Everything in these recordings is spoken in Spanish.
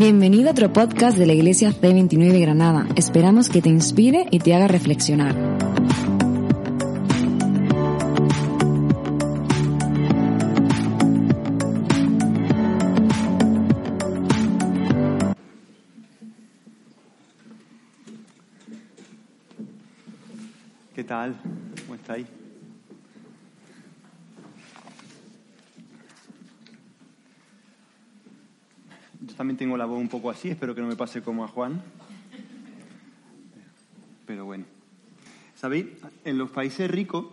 Bienvenido a otro podcast de la Iglesia C29 Granada. Esperamos que te inspire y te haga reflexionar. ¿Qué tal? ¿Cómo estáis? También tengo la voz un poco así, espero que no me pase como a Juan. Pero bueno. ¿Sabéis? En los países ricos,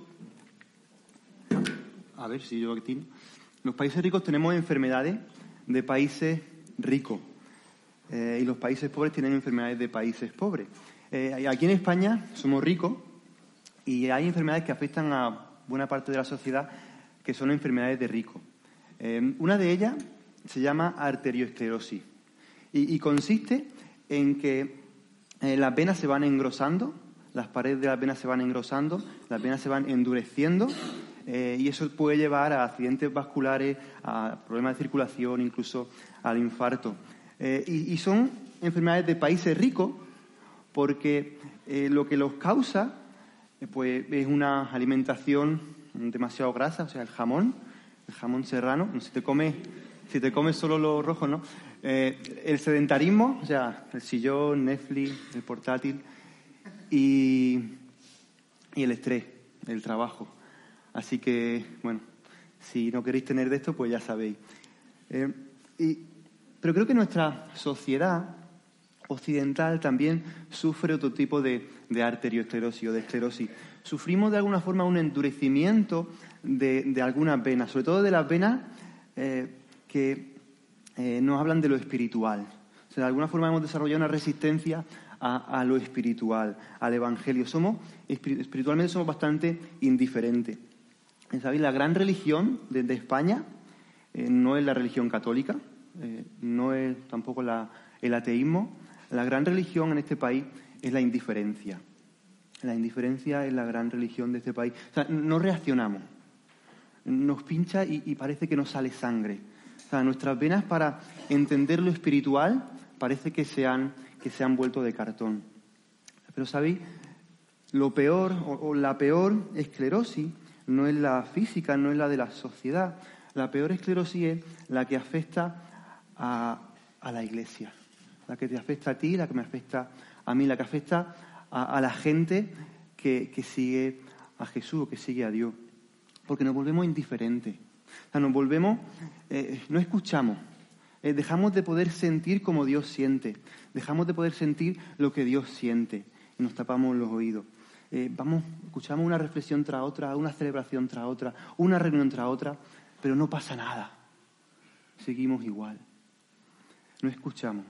a ver si yo en los países ricos tenemos enfermedades de países ricos eh, y los países pobres tienen enfermedades de países pobres. Eh, aquí en España somos ricos y hay enfermedades que afectan a buena parte de la sociedad que son enfermedades de ricos. Eh, una de ellas se llama arterioesclerosis y, consiste en que eh, las venas se van engrosando, las paredes de las venas se van engrosando, las venas se van endureciendo eh, y eso puede llevar a accidentes vasculares, a problemas de circulación, incluso al infarto. Eh, y, son enfermedades de países ricos porque lo que los causa pues, es una alimentación demasiado grasa, o sea, el jamón, el jamón serrano, si te comes, si te comes solo lo rojo, ¿no? Eh, el sedentarismo, o sea, el sillón, Netflix, el portátil y, y el estrés, el trabajo. Así que, bueno, si no queréis tener de esto, pues ya sabéis. Eh, y- pero creo que nuestra sociedad occidental también sufre otro tipo de, de o de esclerosis. Sufrimos de alguna forma un endurecimiento de, de algunas venas, sobre todo de las venas eh, que eh, nos hablan de lo espiritual. O de alguna forma hemos desarrollado una resistencia a, a lo espiritual, al Evangelio. Somos, espiri- espiritualmente somos bastante indiferentes. ¿Sabéis? La gran religión de, España eh, no es la religión católica, eh, no es tampoco el ateísmo. La gran religión en este país es la indiferencia. La indiferencia es la gran religión de este país. O sea, no reaccionamos. Nos pincha y, y parece que nos sale sangre. Sea, nuestras venas para entender lo espiritual parece que se han, que se han vuelto de cartón. Pero ¿sabéis? Lo peor o, o la peor esclerosis no es la física, no es la de la sociedad. La peor esclerosis es la que afecta a, a la iglesia, la que te afecta a ti, la que me afecta a mí, la que afecta a, a la gente que, que sigue a Jesús, que sigue a Dios. Porque nos volvemos indiferentes. O sea, nos volvemos, eh, no escuchamos, eh, dejamos de poder sentir como Dios siente, dejamos de poder sentir lo que Dios siente y nos tapamos los oídos. Eh, vamos, escuchamos una reflexión tras otra, una celebración tras otra, una reunión tras otra, pero no pasa nada. Seguimos igual. No escuchamos.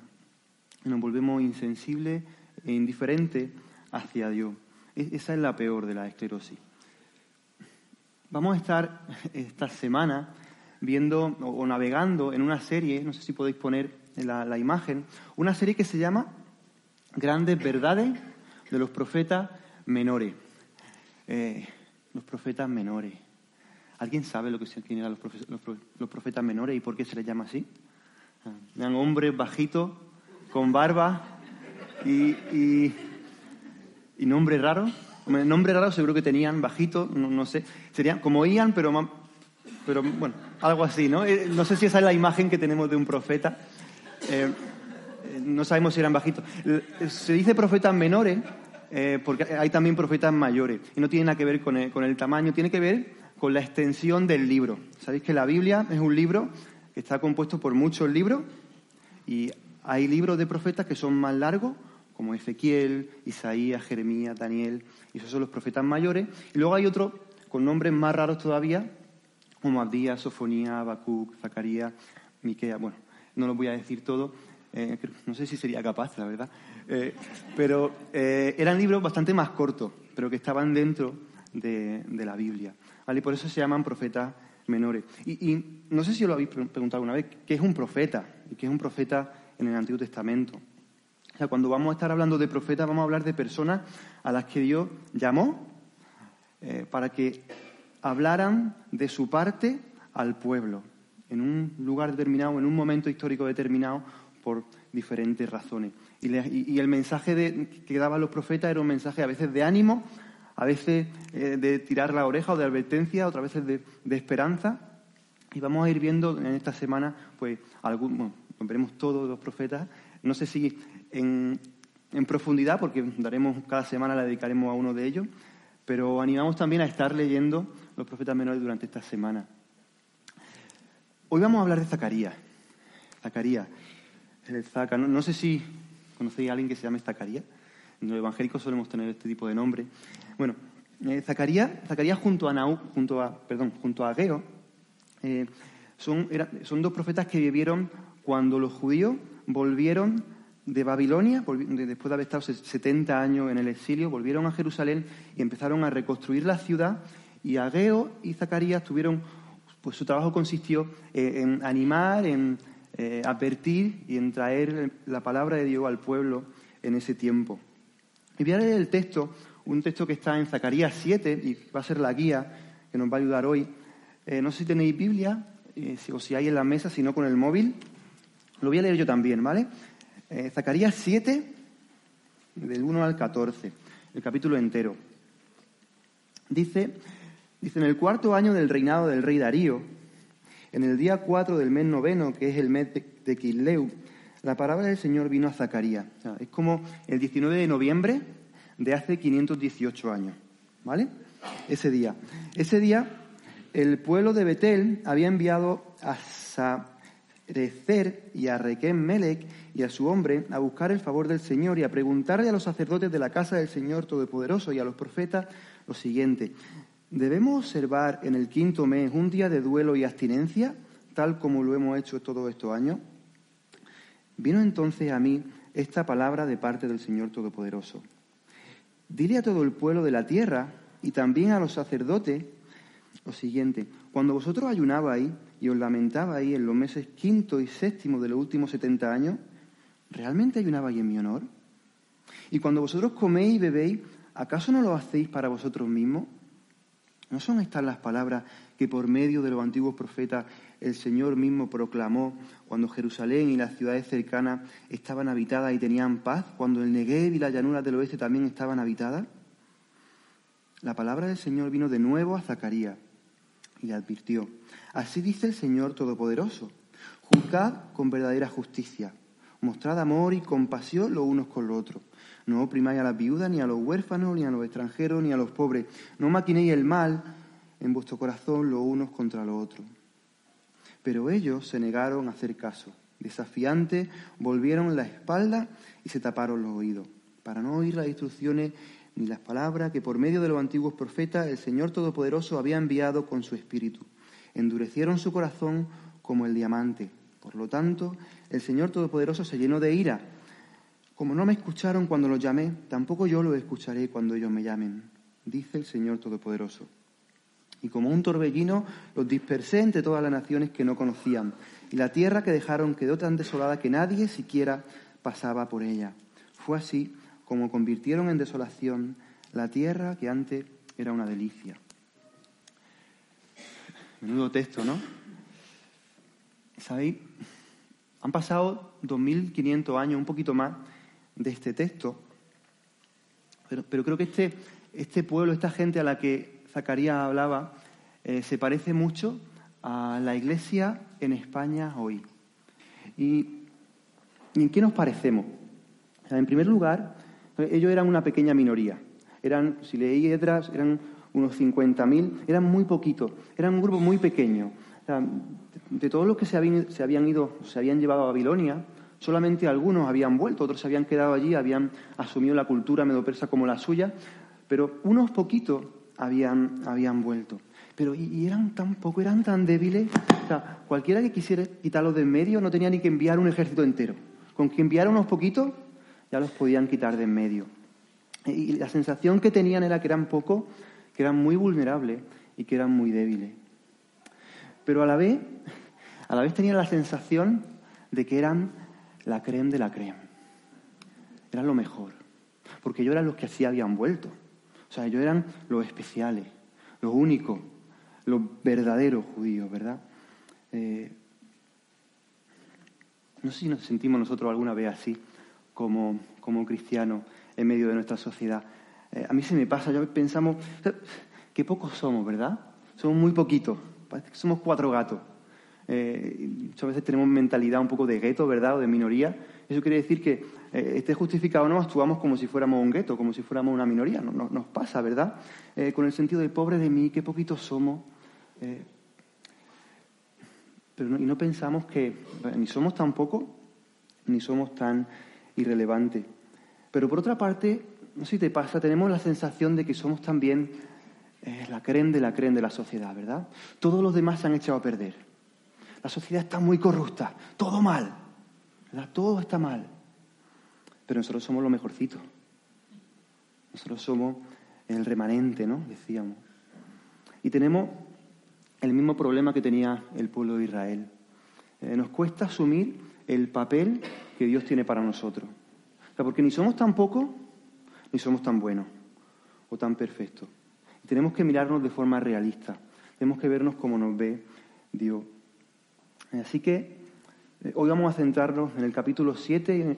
Nos volvemos insensibles e indiferentes hacia Dios. E- Esa es la peor de la esclerosis. Vamos a estar esta semana viendo o, navegando en una serie, no sé si podéis poner la, la imagen, una serie que se llama Grandes Verdades de los Profetas Menores. Eh, los profetas menores. ¿Alguien sabe lo que quién eran los, profe- los los profetas menores y por qué se les llama así? Ah, Eran hombres bajitos, con barba y, y, y nombre raro. Nombre raro seguro que tenían bajito, no, sé. Serían como Ian, pero, pero bueno, algo así, ¿no? Eh, No sé si esa es la imagen que tenemos de un profeta. Eh, eh, no sabemos si eran bajitos. Se dice profetas menores porque hay también profetas mayores. Y no tiene nada que ver con con el tamaño, tiene que ver con la extensión del libro. Sabéis que la Biblia es un libro que está compuesto por muchos libros y hay libros de profetas que son más largos, como Ezequiel, Isaías, Jeremías, Daniel, y esos son los profetas mayores. Y luego hay otros con nombres más raros todavía, como Abdías, Sofonía, Habacuc, Zacarías, Miquea. Bueno, no los voy a decir todo, eh, no sé si sería capaz, la verdad. Eh, pero eh, eran libros bastante más cortos, pero que estaban dentro de, la Biblia. ¿vale? Y por eso se llaman profetas menores. Y, y no sé si os lo habéis pre- preguntado alguna vez, ¿qué es un profeta? ¿Y qué es un profeta en el Antiguo Testamento? O sea, cuando vamos a estar hablando de profetas, vamos a hablar de personas a las que Dios llamó eh, para que hablaran de su parte al pueblo, en un lugar determinado, en un momento histórico determinado, por diferentes razones. Y, el mensaje que daban los profetas era un mensaje a veces de ánimo, a veces eh, de tirar la oreja o de advertencia, otras veces de, esperanza. Y vamos a ir viendo en esta semana, pues, algún, veremos todos los profetas. No sé si en, profundidad, porque daremos cada semana la dedicaremos a uno de ellos, pero animamos también a estar leyendo los profetas menores durante esta semana. Hoy vamos a hablar de Zacarías. Zacarías. El Zaca. No, sé si conocéis a alguien que se llame Zacarías. En los evangélicos solemos tener este tipo de nombre. Bueno, eh, Zacarías, Zacarías junto a Naú, junto a, perdón, junto a Ageo, eh, son, son dos profetas que vivieron cuando los judíos volvieron de Babilonia, después de haber estado 70 años en el exilio, volvieron a Jerusalén y empezaron a reconstruir la ciudad. Y Ageo y Zacarías tuvieron, pues su trabajo consistió en animar, en eh, advertir y en traer la palabra de Dios al pueblo en ese tiempo. Y voy a leer el texto, un texto que está en Zacarías 7 y va a ser la guía que nos va a ayudar hoy. Eh, no sé si tenéis Biblia eh, o si hay en la mesa, si no con el móvil. Lo voy a leer yo también, ¿vale? Eh, Zacarías 7, del 1 al 14, el capítulo entero. Dice, dice, en el cuarto año del reinado del rey Darío, en el día 4 del mes noveno, que es el mes de, de la palabra del Señor vino a Zacarías. es como el 19 de noviembre de hace 518 años, ¿vale? Ese día. Ese día, el pueblo de Betel había enviado a Sarecer y a Requem Melech y a su hombre a buscar el favor del Señor y a preguntarle a los sacerdotes de la casa del Señor Todopoderoso y a los profetas lo siguiente. ¿Debemos observar en el quinto mes un día de duelo y abstinencia, tal como lo hemos hecho todos estos años? Vino entonces a mí esta palabra de parte del Señor Todopoderoso. Dile a todo el pueblo de la tierra y también a los sacerdotes lo siguiente. Cuando vosotros ayunabais y os lamentabais en los meses quinto y séptimo de los últimos setenta años, ¿realmente ayunabais en mi honor? Y cuando vosotros coméis y bebéis, ¿acaso no lo hacéis para vosotros mismos? ¿No son estas las palabras que por medio de los antiguos profetas el Señor mismo proclamó cuando Jerusalén y las ciudades cercanas estaban habitadas y tenían paz, cuando el Negev y la llanura del oeste también estaban habitadas? La palabra del Señor vino de nuevo a Zacarías y le advirtió, así dice el Señor Todopoderoso, juzgad con verdadera justicia Mostrad amor y compasión los unos con los otros. No oprimáis a las viudas, ni a los huérfanos, ni a los extranjeros, ni a los pobres. No maquinéis el mal en vuestro corazón los unos contra los otros. Pero ellos se negaron a hacer caso. Desafiantes, volvieron la espalda y se taparon los oídos, para no oír las instrucciones ni las palabras que por medio de los antiguos profetas el Señor Todopoderoso había enviado con su espíritu. Endurecieron su corazón como el diamante. Por lo tanto, el Señor Todopoderoso se llenó de ira. Como no me escucharon cuando los llamé, tampoco yo los escucharé cuando ellos me llamen, dice el Señor Todopoderoso. Y como un torbellino los dispersé entre todas las naciones que no conocían, y la tierra que dejaron quedó tan desolada que nadie siquiera pasaba por ella. Fue así como convirtieron en desolación la tierra que antes era una delicia. Menudo texto, ¿no? ¿Sabéis? Han pasado 2.500 años, un poquito más, de este texto, pero, creo que este, este pueblo, esta gente a la que Zacarías hablaba, eh, se parece mucho a la iglesia en España hoy. ¿Y, en qué nos parecemos? en primer lugar, ellos eran una pequeña minoría. Eran, si leí Edras, eran unos 50.000, eran muy poquitos, eran un grupo muy pequeño de todos los que se habían, se habían ido, se habían llevado a Babilonia, solamente algunos habían vuelto, otros se habían quedado allí, habían asumido la cultura medopersa como la suya, pero unos poquitos habían, habían vuelto. Pero y, eran tan eran tan débiles, o sea, cualquiera que quisiera quitarlos de en medio no tenía ni que enviar un ejército entero. Con que enviara unos poquitos, ya los podían quitar de en medio. Y la sensación que tenían era que eran pocos, que eran muy vulnerables y que eran muy débiles. Pero a la vez, a la vez tenía la sensación de que eran la creme de la creme. Eran lo mejor. Porque ellos eran los que así habían vuelto. O sea, ellos eran los especiales, los únicos, los verdaderos judíos, ¿verdad? Eh, No sé si nos sentimos nosotros alguna vez así, como, como cristianos, en medio de nuestra sociedad. Eh, a mí se me pasa, yo pensamos, qué pocos somos, ¿verdad? Somos muy poquitos, que somos cuatro gatos. Eh, muchas veces tenemos mentalidad un poco de gueto, ¿verdad? O de minoría. Eso quiere decir que eh, esté justificado o no, actuamos como si fuéramos un gueto, como si fuéramos una minoría. No, nos pasa, ¿verdad? Eh, con el sentido de pobre de mí, qué poquitos somos. pero y no pensamos que ni somos tan poco, ni somos tan irrelevantes. Pero por otra parte, no sé si te pasa, tenemos la sensación de que somos también la creen de la creen de la sociedad, ¿verdad? Todos los demás se han echado a perder. La sociedad está muy corrupta, todo mal. Todo está mal. Pero nosotros somos lo mejorcito. Nosotros somos el remanente, ¿no? Decíamos. Y tenemos el mismo problema que tenía el pueblo de Israel. Eh, nos cuesta asumir el papel que Dios tiene para nosotros. porque ni somos tan pocos, ni somos tan buenos o tan perfectos. Tenemos que mirarnos de forma realista. Tenemos que vernos como nos ve Dios. Así que eh, hoy vamos a centrarnos en el capítulo 7. Eh,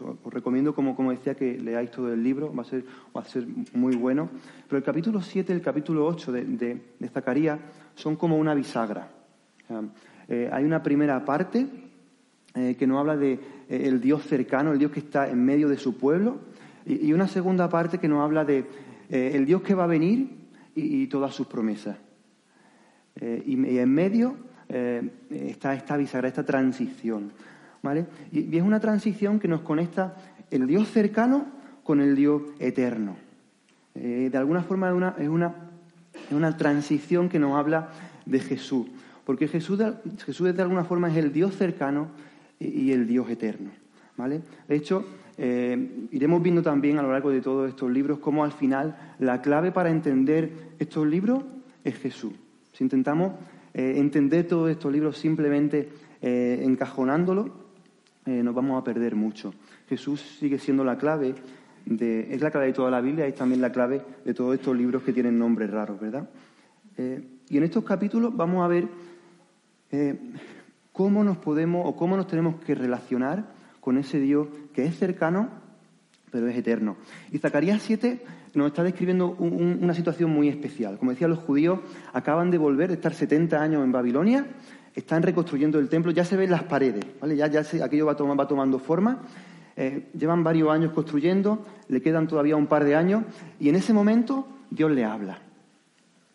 os recomiendo, como, decía, que leáis todo el libro, va a, ser, muy bueno. Pero el capítulo 7 y el capítulo 8 de, de, Zacarías son como una bisagra. Eh, hay una primera parte que nos habla de el Dios cercano, el Dios que está en medio de su pueblo, y, una segunda parte que nos habla de el Dios que va a venir y, todas sus promesas. y en medio eh, esta bisagra, esta transición. ¿vale? Y, es una transición que nos conecta el Dios cercano con el Dios eterno. Eh, de alguna forma es una, es, una, es una, transición que nos habla de Jesús, porque Jesús de, Jesús de alguna forma es el Dios cercano y, el Dios eterno. ¿vale? De hecho, eh, iremos viendo también a lo largo de todos estos libros cómo al final la clave para entender estos libros es Jesús. Si intentamos eh, entender todos estos libros simplemente eh, encajonándolo, eh, nos vamos a perder mucho. Jesús sigue siendo la clave, es la clave de toda la Biblia, es también la clave de todos estos libros que tienen nombres raros, ¿verdad? y en estos capítulos vamos a ver cómo nos podemos o cómo nos tenemos que relacionar con ese Dios que es cercano, pero es eterno. Y Zacarías 7 nos está describiendo una situación muy especial. Como decía, los judíos acaban de volver de estar 70 años en Babilonia, están reconstruyendo el templo, ya se ven las paredes, ¿vale? ya, ya aquello va, va, tomando forma. Eh, llevan varios años construyendo, le quedan todavía un par de años, y en ese momento Dios le habla.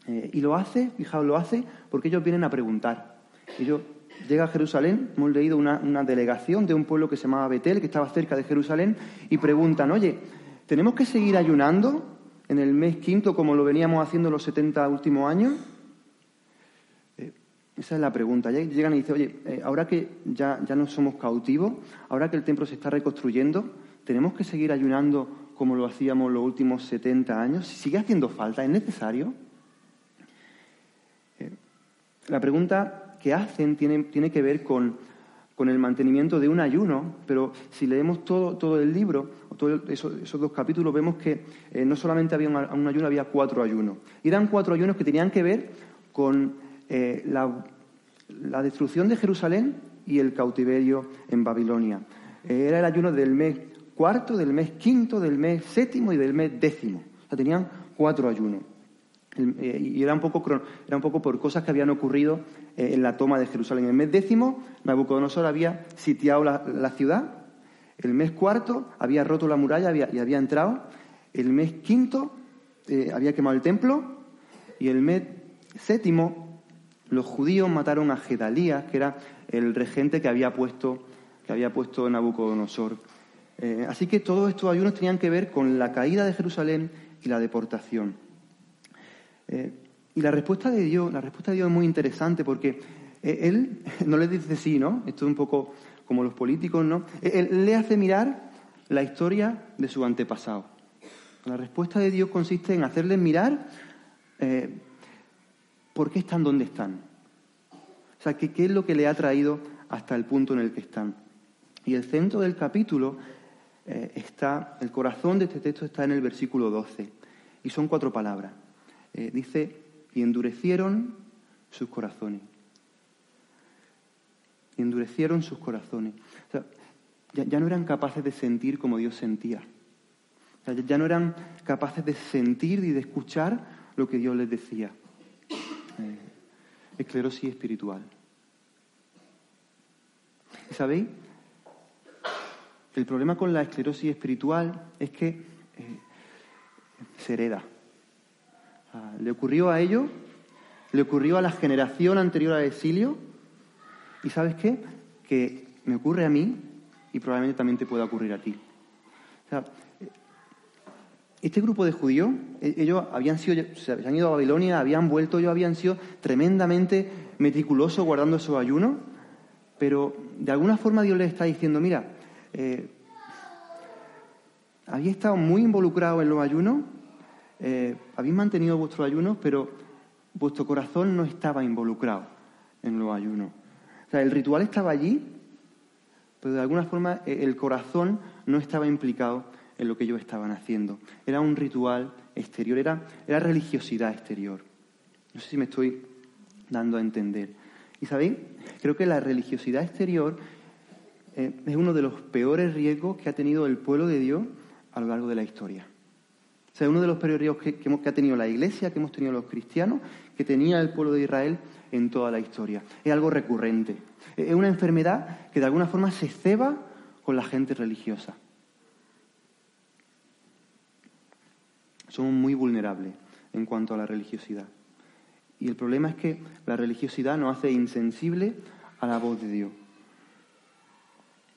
Eh, y lo hace, fijaos, lo hace porque ellos vienen a preguntar. Ellos llega a Jerusalén, hemos leído una, una, delegación de un pueblo que se llamaba Betel, que estaba cerca de Jerusalén, y preguntan, oye, ¿Tenemos que seguir ayunando en el mes quinto como lo veníamos haciendo los 70 últimos años? Eh, esa es la pregunta. Llegan y dicen, oye, eh, ahora que ya, ya no somos cautivos, ahora que el templo se está reconstruyendo, ¿tenemos que seguir ayunando como lo hacíamos los últimos 70 años? ¿Sigue haciendo falta? ¿Es necesario? Eh, la pregunta que hacen tiene, tiene que ver con con el mantenimiento de un ayuno, pero si leemos todo, todo el libro, todos esos, dos capítulos, vemos que eh, no solamente había un, ayuno, había cuatro ayunos. Y eran cuatro ayunos que tenían que ver con eh, la, destrucción de Jerusalén y el cautiverio en Babilonia. Eh, era el ayuno del mes cuarto, del mes quinto, del mes séptimo y del mes décimo. O sea, tenían cuatro ayunos. Eh, y era un, poco, era un poco por cosas que habían ocurrido eh, en la toma de Jerusalén. En el mes décimo, Nabucodonosor había sitiado la, ciudad. El mes cuarto había roto la muralla y había entrado. El mes quinto eh, había quemado el templo. Y el mes séptimo, los judíos mataron a Gedalías, que era el regente que había puesto, que había puesto Nabucodonosor. así que todos estos ayunos tenían que ver con la caída de Jerusalén y la deportación. Eh, y la respuesta de Dios, la respuesta de Dios es muy interesante porque eh, él no le dice sí, ¿no? Esto es un poco como los políticos, ¿no? Él le hace mirar la historia de su antepasado. La respuesta de Dios consiste en hacerles mirar eh, por qué están donde están. O sea, qué es lo que le ha traído hasta el punto en el que están. Y el centro del capítulo está, el corazón de este texto está en el versículo 12. Y son cuatro palabras. Eh, dice, y endurecieron sus corazones. y endurecieron sus corazones. Ya, no eran capaces de sentir como Dios sentía. ya no eran capaces de sentir y de escuchar lo que Dios les decía. Eh, esclerosis espiritual. ¿Sabéis? El problema con la esclerosis espiritual es que eh, se hereda. Le ocurrió a ellos, le ocurrió a la generación anterior al exilio, y ¿sabes qué? Que me ocurre a mí y probablemente también te pueda ocurrir a ti. este grupo de judíos, e-, ellos habían sido, se habían ido a Babilonia, habían vuelto, ellos habían sido tremendamente meticulosos guardando esos ayunos, pero de alguna forma Dios les está diciendo, mira, eh, habéis estado muy involucrados en los ayunos, eh, habéis mantenido vuestros ayunos, pero vuestro corazón no estaba involucrado en los ayunos. O sea, el ritual estaba allí, pero de alguna forma eh, el corazón no estaba implicado en lo que ellos estaban haciendo. Era un ritual exterior, era, era religiosidad exterior. No sé si me estoy dando a entender. Y sabéis, creo que la religiosidad exterior eh, es uno de los peores riesgos que ha tenido el pueblo de Dios a lo largo de la historia. O sea, uno de los peores riesgos que, que ha tenido la Iglesia, que hemos tenido los cristianos, que tenía el pueblo de Israel en toda la historia. Es algo recurrente. Es una enfermedad que de alguna forma se ceba con la gente religiosa. Somos muy vulnerables en cuanto a la religiosidad. Y el problema es que la religiosidad nos hace insensible a la voz de Dios.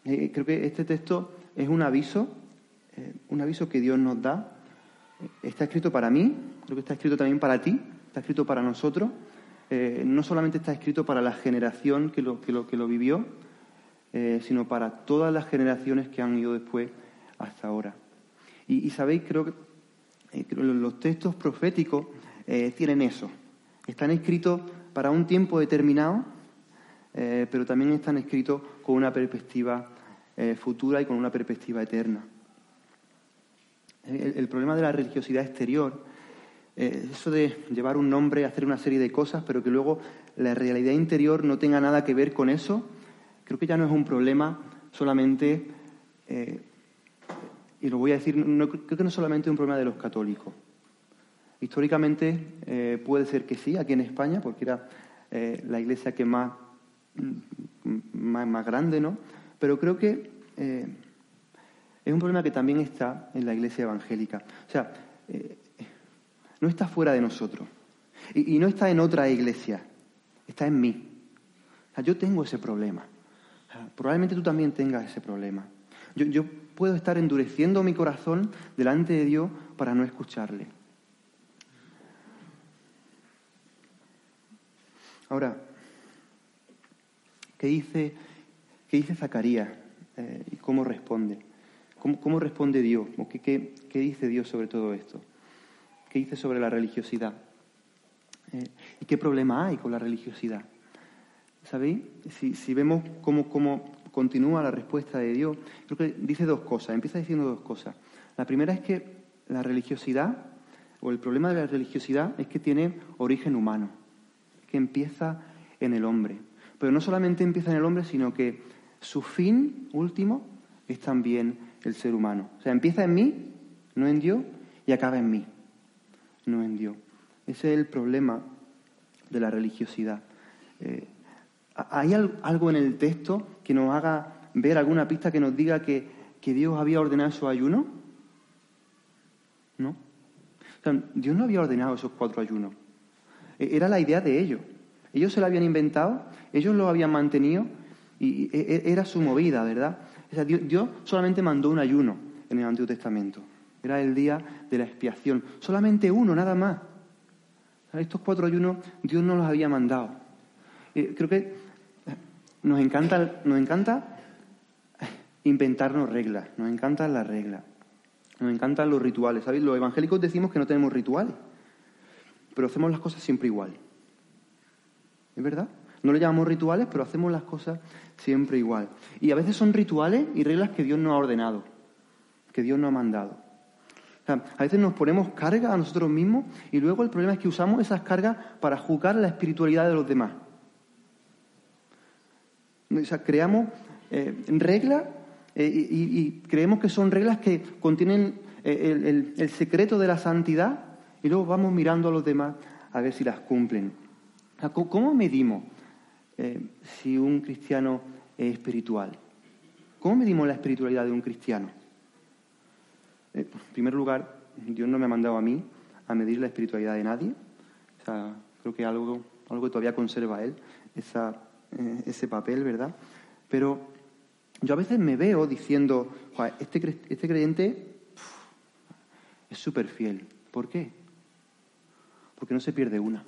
Eh, creo que este texto es un aviso, eh, un aviso que Dios nos da. Está escrito para mí, creo que está escrito también para ti, está escrito para nosotros. Eh, no solamente está escrito para la generación que lo, que lo, que lo vivió, sino para todas las generaciones que han ido después hasta ahora. Y, sabéis, creo que, los textos proféticos tienen eso. Están escritos para un tiempo determinado, eh, pero también están escritos con una perspectiva eh, futura y con una perspectiva eterna. El, problema de la religiosidad exterior eh, eso de llevar un nombre, hacer una serie de cosas, pero que luego la realidad interior no tenga nada que ver con eso, creo que ya no es un problema solamente, y lo voy a decir, creo que no es solamente un problema de los católicos. Históricamente eh, puede ser que sí, aquí en España, porque era eh, la iglesia que más, mm, más, más, grande, ¿no? Pero creo que eh, es un problema que también está en la iglesia evangélica. O sea, no está fuera de nosotros. Y, no está en otra iglesia, está en mí. O sea, yo tengo ese problema. probablemente tú también tengas ese problema. Yo, yo puedo estar endureciendo mi corazón delante de Dios para no escucharle. Ahora, ¿qué dice, qué dice Zacarías eh, y cómo responde? ¿Cómo, responde Dios? qué, dice Dios sobre todo esto? ¿Qué dice sobre la religiosidad? Eh, ¿Y qué problema hay con la religiosidad? ¿Sabéis? Si, vemos cómo, cómo continúa la respuesta de Dios, creo que dice dos cosas, empieza diciendo dos cosas. La primera es que la religiosidad, o el problema de la religiosidad, es que tiene origen humano que empieza en el hombre. Pero no solamente empieza en el hombre, sino que su fin último es también el ser humano. O sea, empieza en mí, no en Dios, y acaba en mí, no en Dios. Ese es el problema de la religiosidad. Eh, ¿Hay algo en el texto que nos haga ver alguna pista que nos diga que, que Dios había ordenado su ayuno? ¿No? O sea, Dios no había ordenado esos cuatro ayunos. E, era la idea de ellos. Ellos se la habían inventado, ellos lo habían mantenido y e, e, era su movida, ¿verdad? Dios, solamente mandó un ayuno en el Antiguo Testamento. Era el día de la expiación. Solamente uno, nada más. Estos cuatro ayunos Dios no los había mandado. Eh, creo que nos encanta, nos encanta inventarnos reglas, nos encantan las reglas, nos encantan los rituales. ¿Sabéis? Los evangélicos decimos que no tenemos rituales pero hacemos las cosas siempre igual. ¿Es verdad? No le llamamos rituales, pero hacemos las cosas siempre igual. Y a veces son rituales y reglas que Dios no ha ordenado, que Dios no ha mandado. a veces nos ponemos cargas a nosotros mismos y luego el problema es que usamos esas cargas para juzgar la espiritualidad de los demás. O sea, creamos eh, reglas eh, y, creemos que son reglas que contienen eh, el, secreto de la santidad y luego vamos mirando a los demás a ver si las cumplen. ¿Cómo medimos si un cristiano es espiritual? ¿Cómo medimos la espiritualidad de un cristiano? en primer lugar, Dios no me ha mandado a mí a medir la espiritualidad de nadie. O sea, creo que algo, algo que todavía conserva Él, ese papel, ¿verdad? Pero yo a veces me veo diciendo, este, este creyente es súper fiel. ¿Por qué? Porque no se pierde una.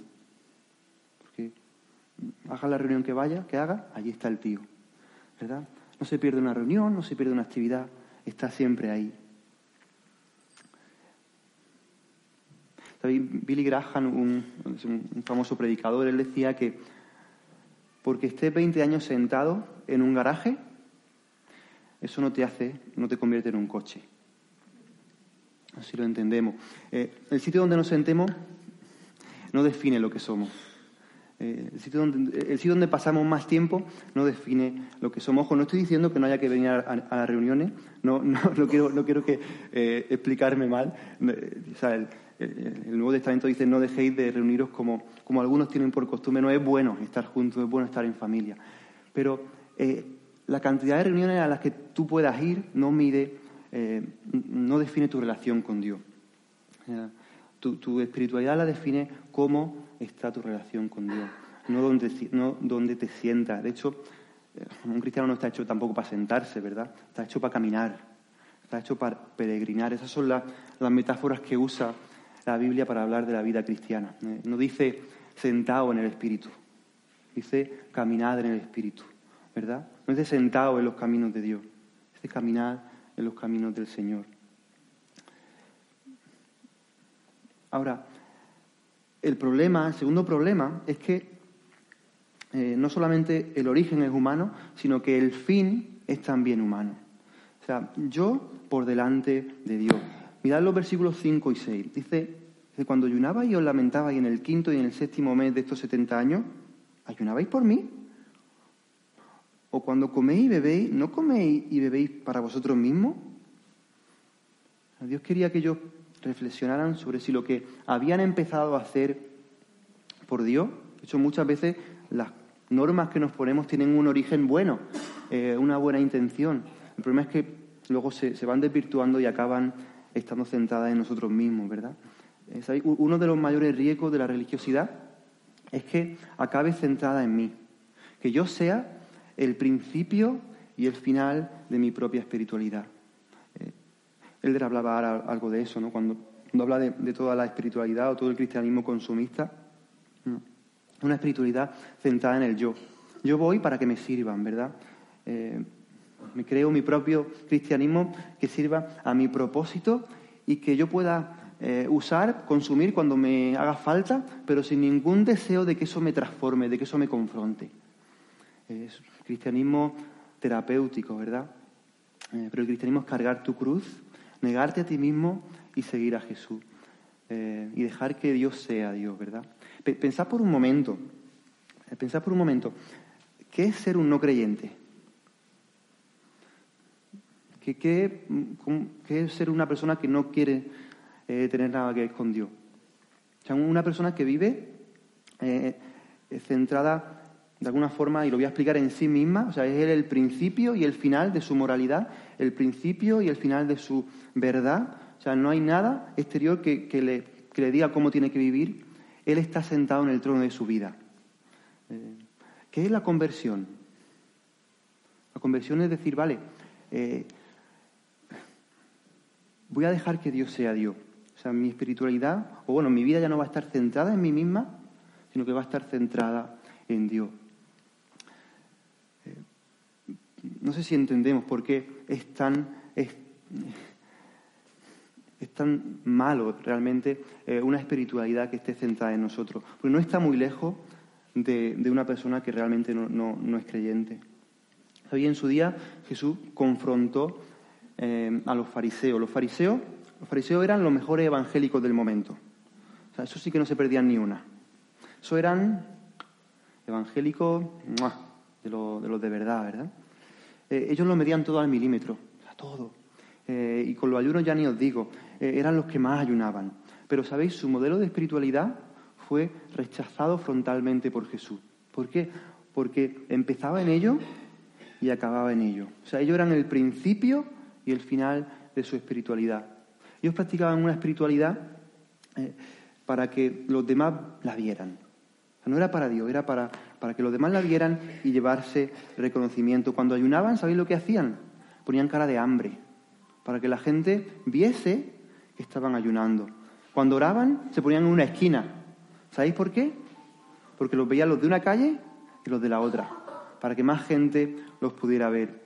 Haga la reunión que vaya, que haga, allí está el tío. ¿Verdad? No se pierde una reunión, no se pierde una actividad, está siempre ahí. Billy Graham, un, un famoso predicador, él decía que porque estés 20 años sentado en un garaje, eso no te hace, no te convierte en un coche. Así lo entendemos. Eh, el sitio donde nos sentemos no define lo que somos. Eh, el, sitio donde, pasamos más tiempo no define lo que somos. Ojo, no estoy diciendo que no haya que venir a, las reuniones, no, no, quiero, no quiero que eh, explicarme mal. Sea, el, Nuevo Testamento dice no dejéis de reuniros como, como algunos tienen por costumbre. No es bueno estar juntos, es bueno estar en familia. Pero eh, la cantidad de reuniones a las que tú puedas ir no mide, eh, no define tu relación con Dios. tu, espiritualidad la define cómo está tu relación con Dios, no donde, no te sientas. De hecho, eh, un cristiano no está hecho tampoco para sentarse, ¿verdad? Está hecho para caminar, está hecho para peregrinar. Esas son las metáforas que usa la Biblia para hablar de la vida cristiana. Eh, no dice sentado en el Espíritu, dice caminad en el Espíritu, ¿verdad? No dice sentado en los caminos de Dios, dice caminar en los caminos del Señor. Ahora, el problema, el segundo problema, es que eh, no solamente el origen es humano, sino que el fin es también humano. O sea, yo por delante de Dios. Mirad los versículos 5 y 6. Dice, cuando ayunabais y os lamentabais en el quinto y en el séptimo mes de estos 70 años, ¿ayunabais por mí? ¿O cuando coméis y bebéis, no coméis y bebéis para vosotros mismos? Dios quería que ellos reflexionaran sobre si lo que habían empezado a hacer por Dios, de hecho muchas veces las normas que nos ponemos tienen un origen bueno, eh, una buena intención. El problema es que luego se, se van desvirtuando y acaban estando centradas en nosotros mismos, ¿verdad? Uno de los mayores riesgos de la religiosidad es que acabe centrada en mí, que yo sea el principio y el final de mi propia espiritualidad. Elder hablaba algo de eso, ¿no? Cuando, habla de, toda la espiritualidad o todo el cristianismo consumista, una espiritualidad centrada en el yo. Yo voy para que me sirvan, ¿verdad? Eh, me creo mi propio cristianismo que sirva a mi propósito y que yo pueda eh, usar, consumir cuando me haga falta, pero sin ningún deseo de que eso me transforme, de que eso me confronte. Es cristianismo terapéutico, ¿verdad? Eh, pero el cristianismo es cargar tu cruz, negarte a ti mismo y seguir a Jesús. Eh, y dejar que Dios sea Dios, ¿verdad? Pensad por un momento, pensad por un momento, ¿qué es ser un no creyente? ¿Qué, es ser una persona que no quiere eh, tener nada que ver con Dios? O sea, una persona que vive eh, centrada de alguna forma, y lo voy a explicar en sí misma, o sea, es el principio y el final de su moralidad, el principio y el final de su verdad. O sea, no hay nada exterior que, le, diga cómo tiene que vivir. Él está sentado en el trono de su vida. Eh, ¿Qué es la conversión? La conversión es decir, vale, voy a dejar que Dios sea Dios. O sea, mi espiritualidad, o bueno, mi vida ya no va a estar centrada en mí misma, sino que va a estar centrada en Dios. Eh, no sé si entendemos por qué es tan, es, tan malo realmente eh, una espiritualidad que esté centrada en nosotros. Porque no está muy lejos de, una persona que realmente no, no es creyente. Hoy en su día Jesús confrontó eh, a los fariseos. Los fariseos, los fariseos eran los mejores evangélicos del momento. O sea, eso sí que no se perdían ni una. Eso eran evangélicos de los de, de verdad, ¿verdad? Eh, ellos lo medían todo al milímetro, a todo. Eh, y con los ayunos ya ni os digo, eh, eran los que más ayunaban. Pero, ¿sabéis? Su modelo de espiritualidad fue rechazado frontalmente por Jesús. ¿Por qué? Porque empezaba en ello y acababa en ello. O sea, ellos eran el principio y el final de su espiritualidad. Ellos practicaban una espiritualidad para que los demás la vieran. no era para Dios, era para, para que los demás la vieran y llevarse reconocimiento. Cuando ayunaban, ¿sabéis lo que hacían? Ponían cara de hambre, para que la gente viese que estaban ayunando. Cuando oraban, se ponían en una esquina. ¿Sabéis por qué? Porque los veían los de una calle y los de la otra, para que más gente los pudiera ver.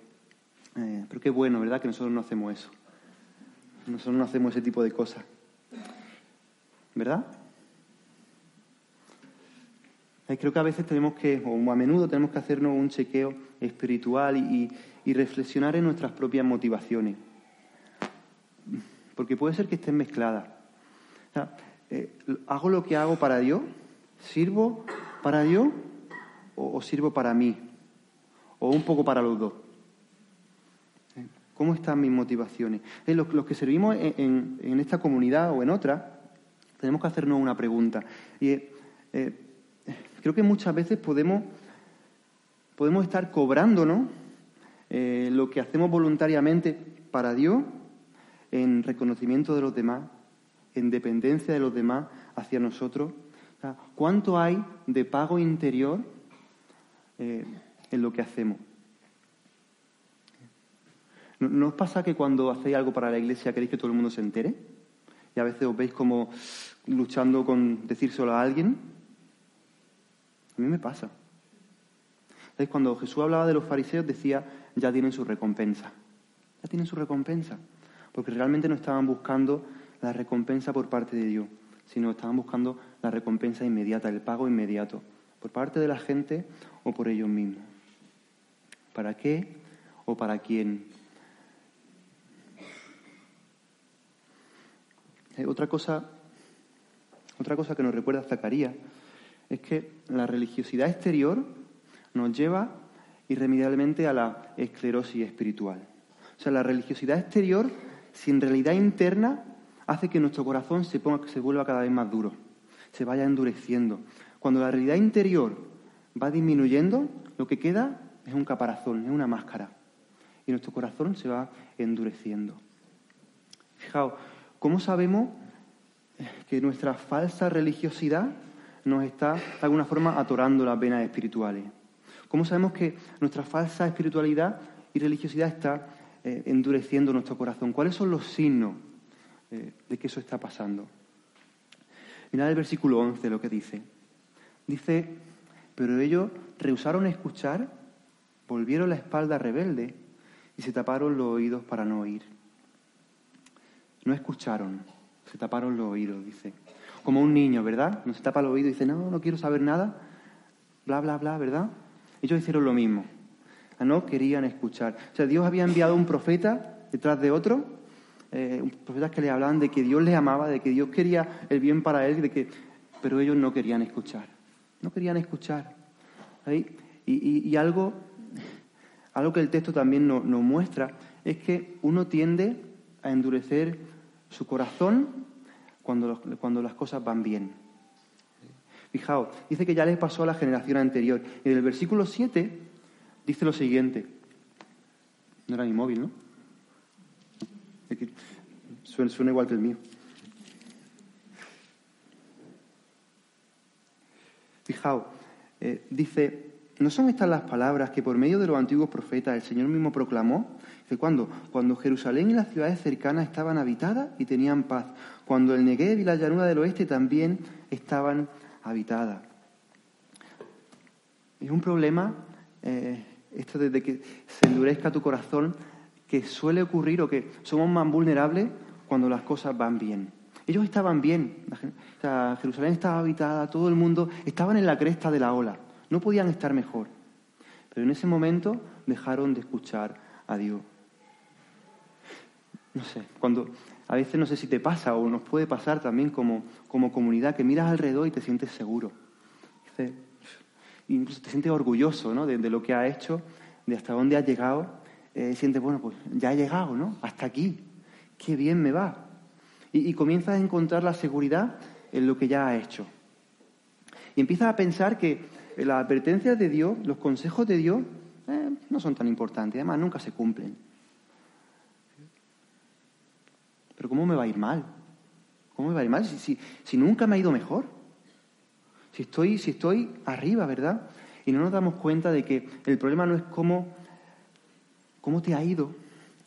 Eh, pero qué bueno, ¿verdad? Que nosotros no hacemos eso. Nosotros no hacemos ese tipo de cosas. ¿Verdad? Creo que a veces tenemos que, o a menudo tenemos que hacernos un chequeo espiritual y, reflexionar en nuestras propias motivaciones. Porque puede ser que estén mezcladas. Eh, ¿Hago lo que hago para Dios? ¿Sirvo para Dios o, sirvo para mí? ¿O un poco para los dos? ¿Eh? ¿Cómo están mis motivaciones? Eh, los, que servimos en, esta comunidad o en otra, tenemos que hacernos una pregunta. Y creo que muchas veces podemos, podemos estar cobrándonos eh, lo que hacemos voluntariamente para Dios en reconocimiento de los demás, en dependencia de los demás hacia nosotros. ¿Cuánto hay de pago interior eh, en lo que hacemos? ¿No, os pasa que cuando hacéis algo para la iglesia queréis que todo el mundo se entere? Y a veces os veis como luchando con decírselo a alguien. A mí me pasa. ¿Sabes? Cuando Jesús hablaba de los fariseos decía, ya tienen su recompensa. Ya tienen su recompensa. Porque realmente no estaban buscando la recompensa por parte de Dios, sino estaban buscando la recompensa inmediata, el pago inmediato, por parte de la gente o por ellos mismos. ¿Para qué o para quién? Otra cosa, otra cosa que nos recuerda Zacarías es que la religiosidad exterior nos lleva irremediablemente a la esclerosis espiritual. O sea, la religiosidad exterior, sin realidad interna, hace que nuestro corazón se, ponga, se vuelva cada vez más duro, se vaya endureciendo. Cuando la realidad interior va disminuyendo, lo que queda es un caparazón, es una máscara. Y nuestro corazón se va endureciendo. Fijaos, ¿cómo sabemos que nuestra falsa religiosidad nos está de alguna forma atorando las venas espirituales. ¿Cómo sabemos que nuestra falsa espiritualidad y religiosidad está eh, endureciendo nuestro corazón? ¿Cuáles son los signos eh, de que eso está pasando? Mirad el versículo 11 lo que dice. Dice, pero ellos rehusaron escuchar, volvieron la espalda rebelde y se taparon los oídos para no oír. No escucharon, se taparon los oídos, dice como un niño, ¿verdad? No se tapa el oído y dice, no, no quiero saber nada, bla, bla, bla, ¿verdad? Ellos hicieron lo mismo. No querían escuchar. O sea, Dios había enviado un profeta detrás de otro, eh, profetas que le hablaban de que Dios les amaba, de que Dios quería el bien para él, de que, pero ellos no querían escuchar. No querían escuchar. Y, algo, algo que el texto también nos muestra es que uno tiende a endurecer su corazón cuando, cuando las cosas van bien. Fijaos, dice que ya les pasó a la generación anterior. En el versículo 7 dice lo siguiente. No era mi móvil, ¿no? Suena, igual que el mío. Fijaos, eh, dice, ¿no son estas las palabras que por medio de los antiguos profetas el Señor mismo proclamó? Dice, ¿cuándo? Cuando Jerusalén y las ciudades cercanas estaban habitadas y tenían paz cuando el Negev y la llanura del oeste también estaban habitadas. Es un problema, eh, esto desde que se endurezca tu corazón, que suele ocurrir o que somos más vulnerables cuando las cosas van bien. Ellos estaban bien, Jerusalén estaba habitada, todo el mundo, estaban en la cresta de la ola, no podían estar mejor. Pero en ese momento dejaron de escuchar a Dios. No sé, cuando a veces no sé si te pasa o nos puede pasar también como, como comunidad, que miras alrededor y te sientes seguro. incluso te sientes orgulloso ¿no? de, lo que has hecho, de hasta dónde has llegado, eh, sientes, bueno, pues ya he llegado, ¿no? Hasta aquí, qué bien me va. Y, y comienzas a encontrar la seguridad en lo que ya has hecho. Y empiezas a pensar que las advertencias de Dios, los consejos de Dios, eh, no son tan importantes, además nunca se cumplen. Pero ¿cómo me va a ir mal? ¿Cómo me va a ir mal si, si, nunca me ha ido mejor? Si estoy, si estoy arriba, ¿verdad? Y no nos damos cuenta de que el problema no es cómo, cómo te ha ido,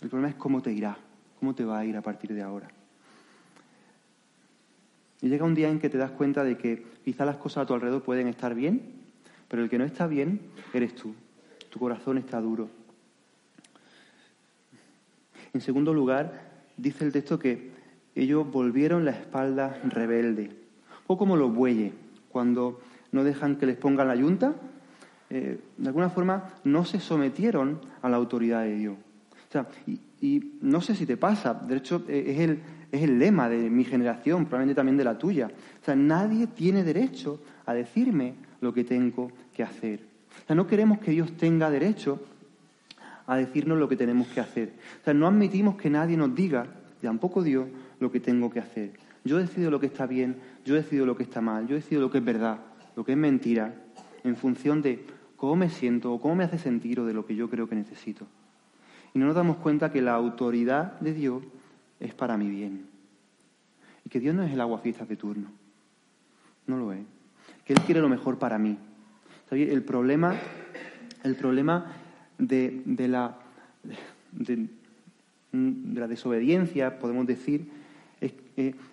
el problema es cómo te irá, cómo te va a ir a partir de ahora. Y llega un día en que te das cuenta de que quizá las cosas a tu alrededor pueden estar bien, pero el que no está bien eres tú. Tu corazón está duro. En segundo lugar, dice el texto que ellos volvieron la espalda rebelde. O como los bueyes, cuando no dejan que les pongan la yunta, eh, de alguna forma no se sometieron a la autoridad de Dios. O sea, y, y no sé si te pasa, de hecho eh, es el, es el lema de mi generación, probablemente también de la tuya. O sea, nadie tiene derecho a decirme lo que tengo que hacer. O sea, no queremos que Dios tenga derecho a decirnos lo que tenemos que hacer. O sea, no admitimos que nadie nos diga, tampoco Dios, lo que tengo que hacer. Yo decido lo que está bien, yo decido lo que está mal, yo decido lo que es verdad, lo que es mentira, en función de cómo me siento o cómo me hace sentir o de lo que yo creo que necesito. Y no nos damos cuenta que la autoridad de Dios es para mi bien. Y que Dios no es el agua fiesta de turno. No lo es. Él quiere lo mejor para mí. El problema, el problema de, la, de, la desobediencia, podemos decir, es,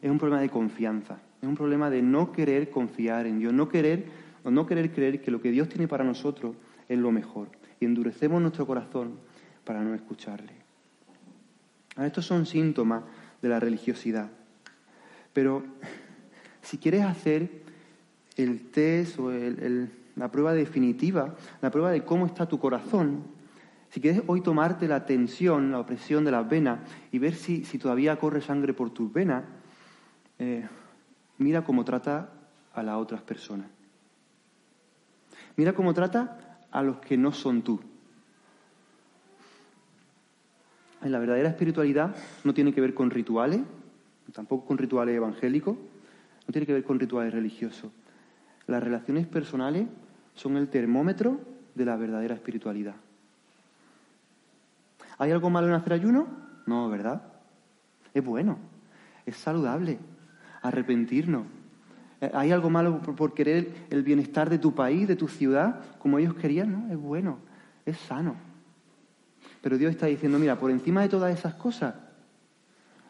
un problema de confianza. Es un problema de no querer confiar en Dios, no querer no querer creer que lo que Dios tiene para nosotros es lo mejor. Y endurecemos nuestro corazón para no escucharle. Estos son síntomas de la religiosidad. Pero si quieres hacer el test o la prueba definitiva, la prueba de cómo está tu corazón, si quieres hoy tomarte la tensión, la opresión de las venas y ver si, todavía corre sangre por tus venas, eh, mira cómo trata a las otras personas. Mira cómo trata a los que no son tú. En la verdadera espiritualidad no tiene que ver con rituales, tampoco con rituales evangélicos, no tiene que ver con rituales religiosos. Las relaciones personales son el termómetro de la verdadera espiritualidad. ¿Hay algo malo en hacer ayuno? No, ¿verdad? Es bueno, es saludable, arrepentirnos. Eh, ¿Hay algo malo por querer el bienestar de tu país, de tu ciudad, como ellos querían? No, es bueno, es sano. Pero Dios está diciendo, mira, por encima de todas esas cosas,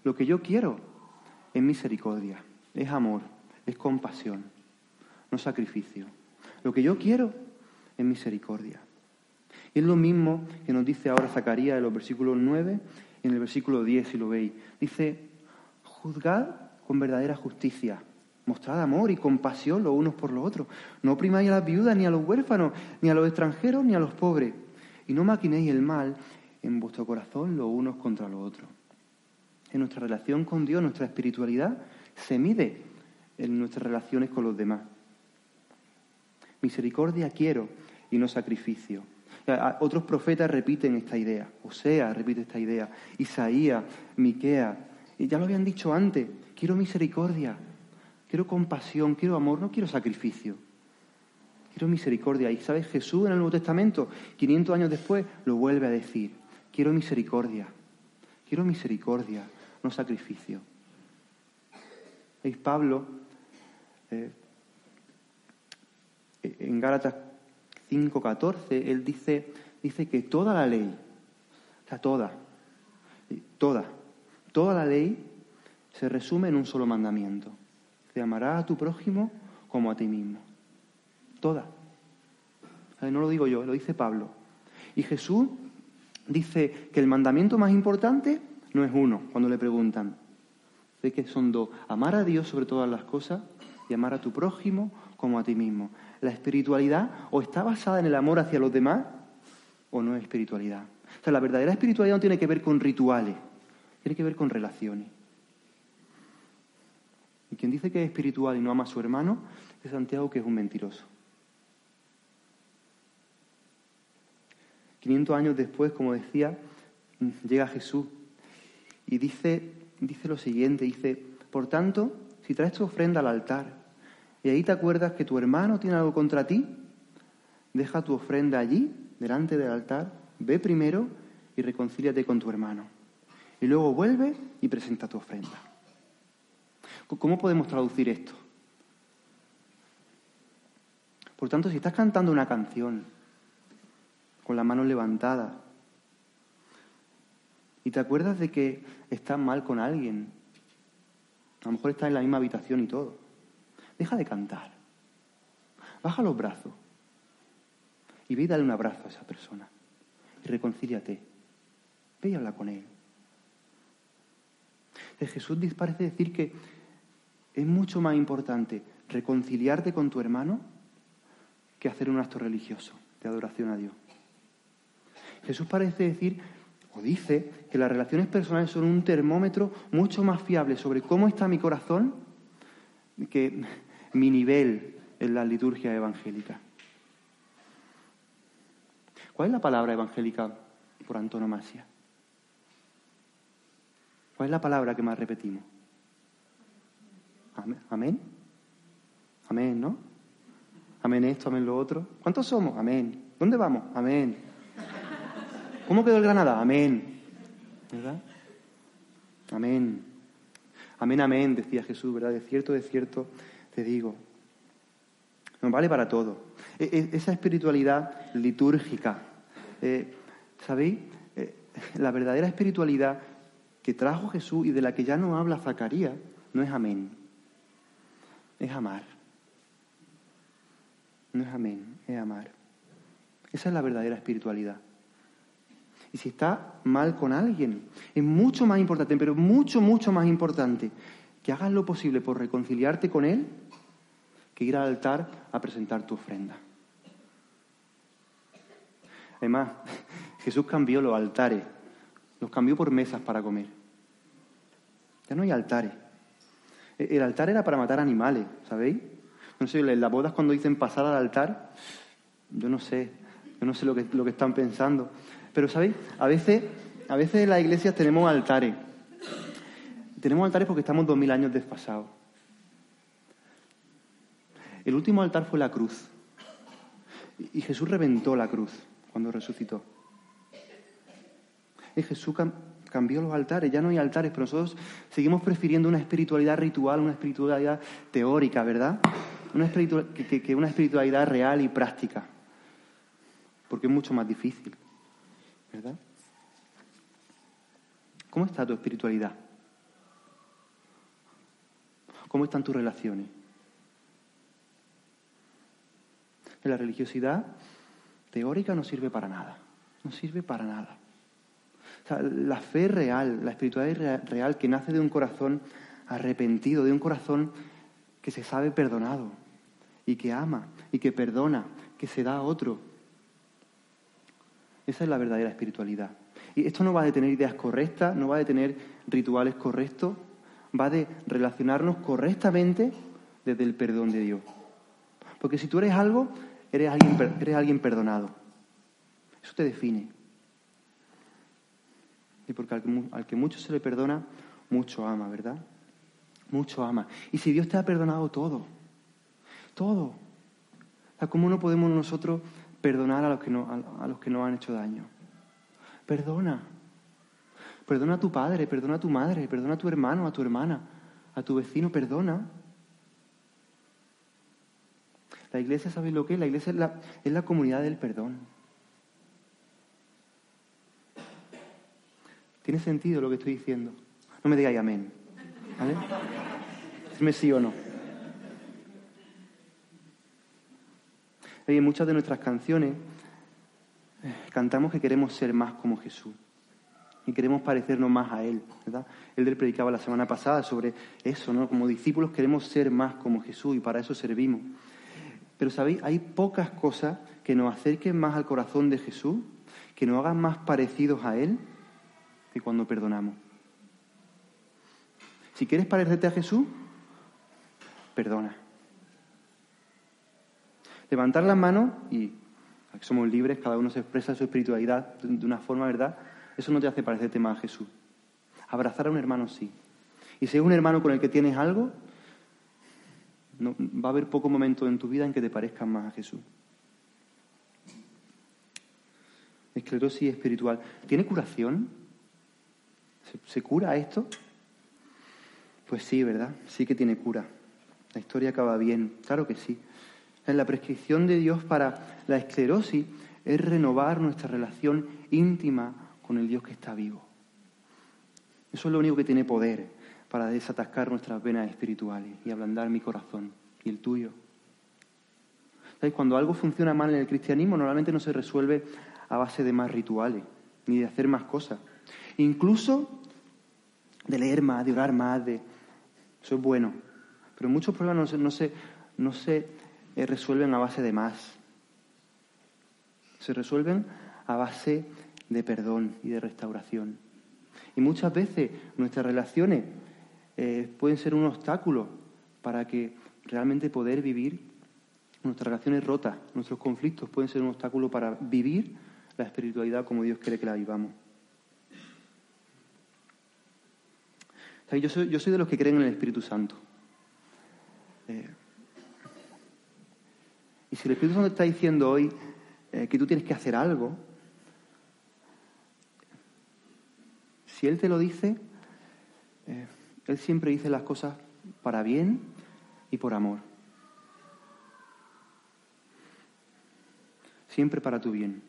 lo que yo quiero es misericordia, es amor, es compasión, no sacrificio. Lo que yo quiero es misericordia. Y es lo mismo que nos dice ahora Zacarías en los versículos 9 y en el versículo 10, si lo veis. Dice, juzgad con verdadera justicia, mostrad amor y compasión los unos por los otros. No oprimáis a las viudas, ni a los huérfanos, ni a los extranjeros, ni a los pobres. Y no maquinéis el mal en vuestro corazón los unos contra los otros. En nuestra relación con Dios, nuestra espiritualidad se mide en nuestras relaciones con los demás. Misericordia quiero y no sacrificio. Otros profetas repiten esta idea. Osea repite esta idea. Isaías, Miquea. Y ya lo habían dicho antes. Quiero misericordia. Quiero compasión. Quiero amor. No quiero sacrificio. Quiero misericordia. Y sabes, Jesús en el Nuevo Testamento, 500 años después, lo vuelve a decir. Quiero misericordia. Quiero misericordia, no sacrificio. ¿Veis? Pablo, eh, en Gálatas 5.14, él dice, dice que toda la ley, o sea, toda, toda, toda la ley se resume en un solo mandamiento. Te amarás a tu prójimo como a ti mismo. Toda. No lo digo yo, lo dice Pablo. Y Jesús dice que el mandamiento más importante no es uno, cuando le preguntan. Dice que son dos. Amar a Dios sobre todas las cosas y amar a tu prójimo como a ti mismo. La espiritualidad o está basada en el amor hacia los demás o no es espiritualidad. O sea, la verdadera espiritualidad no tiene que ver con rituales, tiene que ver con relaciones. Y quien dice que es espiritual y no ama a su hermano es Santiago que es un mentiroso. 500 años después, como decía, llega Jesús y dice, dice lo siguiente, dice, por tanto, si traes tu ofrenda al altar y ahí te acuerdas que tu hermano tiene algo contra ti, deja tu ofrenda allí, delante del altar, ve primero y reconcíliate con tu hermano. Y luego vuelve y presenta tu ofrenda. ¿Cómo podemos traducir esto? Por tanto, si estás cantando una canción con la mano levantada y te acuerdas de que estás mal con alguien, a lo mejor estás en la misma habitación y todo, deja de cantar, baja los brazos y ve y dale un abrazo a esa persona y reconcíliate, ve y habla con él. De Jesús parece decir que es mucho más importante reconciliarte con tu hermano que hacer un acto religioso de adoración a Dios. Jesús parece decir o dice que las relaciones personales son un termómetro mucho más fiable sobre cómo está mi corazón que mi nivel en la liturgia evangélica. ¿Cuál es la palabra evangélica por antonomasia? ¿Cuál es la palabra que más repetimos? Amén. Amén, ¿no? Amén esto, amén lo otro. ¿Cuántos somos? Amén. ¿Dónde vamos? Amén. ¿Cómo quedó el Granada? Amén. ¿Verdad? Amén. Amén, amén, decía Jesús, ¿verdad? De cierto, de cierto, te digo. Nos vale para todo. E, e, esa espiritualidad litúrgica, eh, ¿sabéis? Eh, la verdadera espiritualidad que trajo Jesús y de la que ya no habla Zacarías, no es amén, es amar. No es amén, es amar. Esa es la verdadera espiritualidad. Y si está mal con alguien, es mucho más importante, pero mucho, mucho más importante, que hagas lo posible por reconciliarte con él que ir al altar a presentar tu ofrenda. Además, Jesús cambió los altares, los cambió por mesas para comer. Ya no hay altares. El altar era para matar animales, ¿sabéis? No sé, en las bodas cuando dicen pasar al altar, yo no sé, yo no sé lo que, lo que están pensando. Pero, ¿sabéis? A veces, a veces en las iglesias tenemos altares. Tenemos altares porque estamos dos mil años desfasados. El último altar fue la cruz. Y Jesús reventó la cruz cuando resucitó. Y Jesús cambió los altares, ya no hay altares, pero nosotros seguimos prefiriendo una espiritualidad ritual, una espiritualidad teórica, ¿verdad? Que una espiritualidad real y práctica, porque es mucho más difícil, ¿verdad? ¿Cómo está tu espiritualidad? ¿Cómo están tus relaciones? La religiosidad teórica no sirve para nada. No sirve para nada. la fe real, la espiritualidad real que nace de un corazón arrepentido, de un corazón que se sabe perdonado y que ama y que perdona, que se da a otro. Esa es la verdadera espiritualidad. Y esto no va de tener ideas correctas, no va de tener rituales correctos, va de relacionarnos correctamente desde el perdón de Dios. Porque si tú eres algo, eres alguien, eres alguien perdonado. Eso te define. Y porque al que, mucho se le perdona, mucho ama, ¿verdad? Mucho ama. Y si Dios te ha perdonado todo, todo, ¿cómo no podemos nosotros perdonar a los que, no, a los que nos han hecho daño? Perdona. Perdona a tu padre, perdona a tu madre, perdona a tu hermano, a tu hermana, a tu vecino, perdona. La iglesia, ¿sabéis lo que es? La iglesia es la, comunidad del perdón. ¿Tiene sentido lo que estoy diciendo? No me digáis amén. ¿Vale? Dime sí o no. en muchas de nuestras canciones eh, cantamos que queremos ser más como Jesús y queremos parecernos más a Él, ¿verdad? Él predicaba la semana pasada sobre eso, ¿no? Como discípulos queremos ser más como Jesús y para eso servimos. Pero sabéis, hay pocas cosas que nos acerquen más al corazón de Jesús, que nos hagan más parecidos a Él, que cuando perdonamos. Si quieres parecerte a Jesús, perdona. Levantar las manos y somos libres, cada uno se expresa su espiritualidad de una forma, ¿verdad? Eso no te hace parecerte más a Jesús. Abrazar a un hermano sí. Y si es un hermano con el que tienes algo, va a haber poco momento en tu vida en que te parezcas más a Jesús. Esclerosis espiritual. ¿Tiene curación? ¿Se, cura esto? Pues sí, ¿verdad? Sí que tiene cura. La historia acaba bien, claro que sí. En la prescripción de Dios para la esclerosis es renovar nuestra relación íntima con el Dios que está vivo. Eso es lo único que tiene poder para desatascar nuestras venas espirituales y ablandar mi corazón y el tuyo. Cuando algo funciona mal en el cristianismo, normalmente no se resuelve a base de más rituales, ni de hacer más cosas. Incluso de leer más, de orar más. Eso es bueno. Pero muchos problemas no se, no se, eh, resuelven a base de más. Se resuelven a base de perdón y de restauración. Y muchas veces nuestras relaciones eh, pueden ser un obstáculo para que realmente poder vivir nuestras relaciones rotas, nuestros conflictos pueden ser un obstáculo para vivir la espiritualidad como Dios quiere que la vivamos. yo, soy, yo soy de los que creen en el Espíritu Santo. Eh, y si el Espíritu Santo está diciendo hoy eh, que tú tienes que hacer algo, si Él te lo dice, él siempre dice las cosas para bien y por amor. Siempre para tu bien.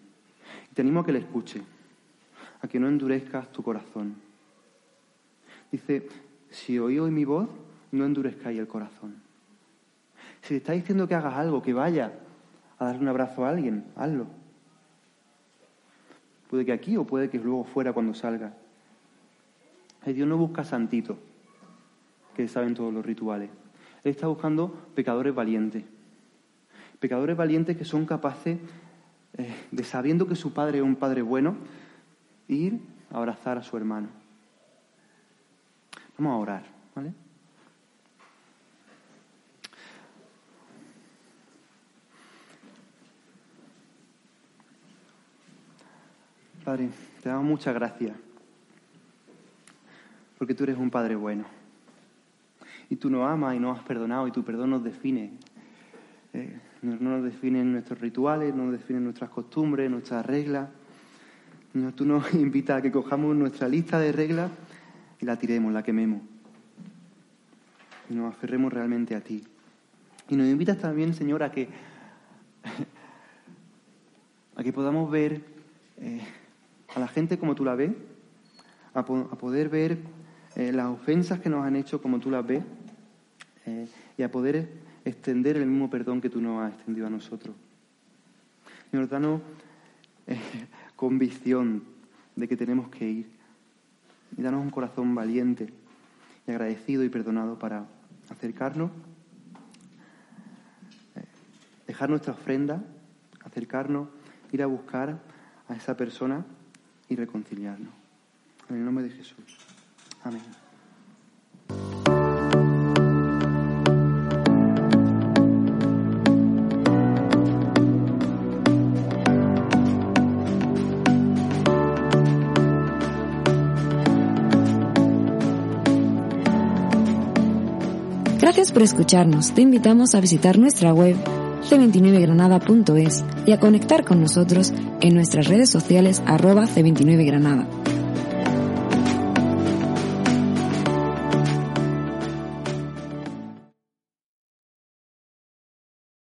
Y te animo a que le escuche, a que no endurezcas tu corazón. Dice, si oí hoy mi voz, no endurezcáis el corazón. Si te está diciendo que hagas algo, que vaya a darle un abrazo a alguien, hazlo. Puede que aquí o puede que luego fuera cuando salga. Dios no busca santito que saben todos los rituales. Él está buscando pecadores valientes. Pecadores valientes que son capaces eh, de, sabiendo que su padre es un padre bueno, ir a abrazar a su hermano. Vamos a orar, ¿vale? Padre, te damos muchas gracias, porque tú eres un Padre bueno y tú nos amas y nos has perdonado y tu perdón nos define. Eh, no, nos definen nuestros rituales, no nos definen nuestras costumbres, nuestras reglas. tú nos invitas a que cojamos nuestra lista de reglas y la tiremos, la quememos. Y nos aferremos realmente a ti. Y nos invitas también, Señor, a que, a que podamos ver eh, a la gente como tú la ves, a, poder ver eh, las ofensas que nos han hecho como tú las ves eh, y a poder extender el mismo perdón que tú nos has extendido a nosotros. Señor, danos eh, convicción de que tenemos que ir y danos un corazón valiente y agradecido y perdonado para acercarnos, eh, dejar nuestra ofrenda, acercarnos, ir a buscar a esa persona y reconciliarnos. En el nombre de Jesús. Amén. Gracias por escucharnos. Te invitamos a visitar nuestra web c29granada.es y a conectar con nosotros en nuestras redes sociales arroba c29granada.